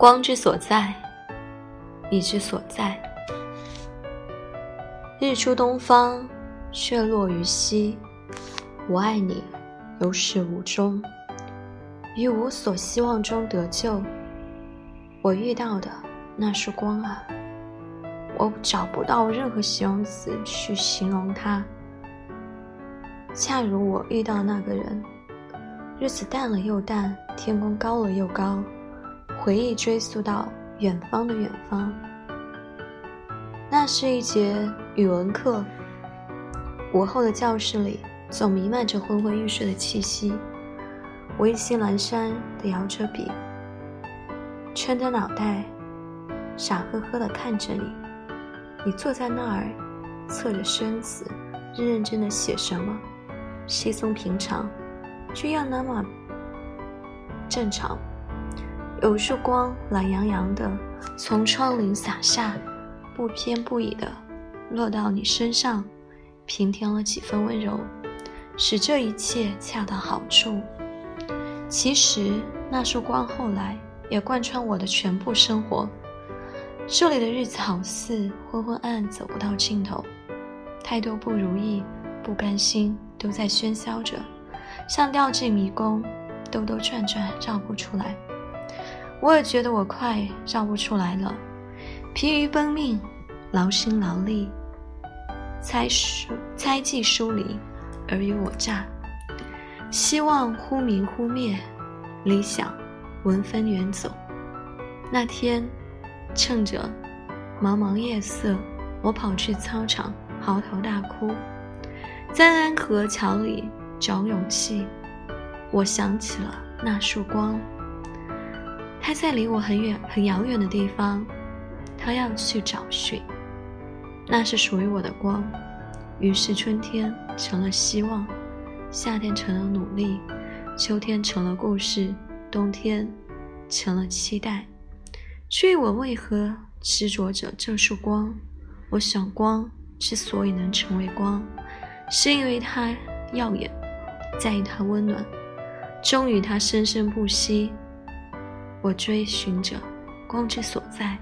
光之所在，你之所在。日出东方，却落于西。我爱你，有始无终。于无所希望中得救，我遇到的那束光啊，我找不到任何形容词去形容它。恰如我遇到那个人，日子淡了又淡，天空高了又高。回忆追溯到远方的远方，那是一节语文课。午后的教室里总弥漫着昏昏欲睡的气息。我意兴阑珊地摇着笔，撑着脑袋，傻呵呵地看着你。你坐在那儿，侧着身子，认认真的写什么？稀松平常，却又那么正常。有束光懒洋洋的从窗棂洒下，不偏不倚的落到你身上，平添了几分温柔，使这一切恰到好处。其实那束光后来也贯穿我的全部生活。这里的日子好似昏昏暗暗，走不到尽头，太多不如意、不甘心都在喧嚣着，像掉进迷宫，兜兜转转绕不出来。我也觉得我快绕不出来了，疲于奔命，劳心劳力，猜疏猜忌疏离，尔虞我诈，希望忽明忽灭，理想闻风远走。那天，趁着茫茫夜色，我跑去操场嚎啕大哭，在安河桥里找勇气。我想起了那束光。他在离我很远、很遥远的地方，他要去找寻，那是属于我的光。于是春天成了希望，夏天成了努力，秋天成了故事，冬天成了期待。至于我为何执着着这束光，我想光之所以能成为光，是因为它耀眼，在于它温暖，终于它生生不息。我追寻着光之所在，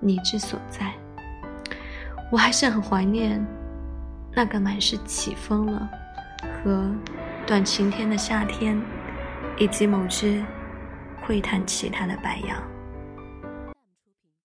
你之所在。我还是很怀念那个满是起风了和短晴天的夏天，以及某只会弹吉他的白杨。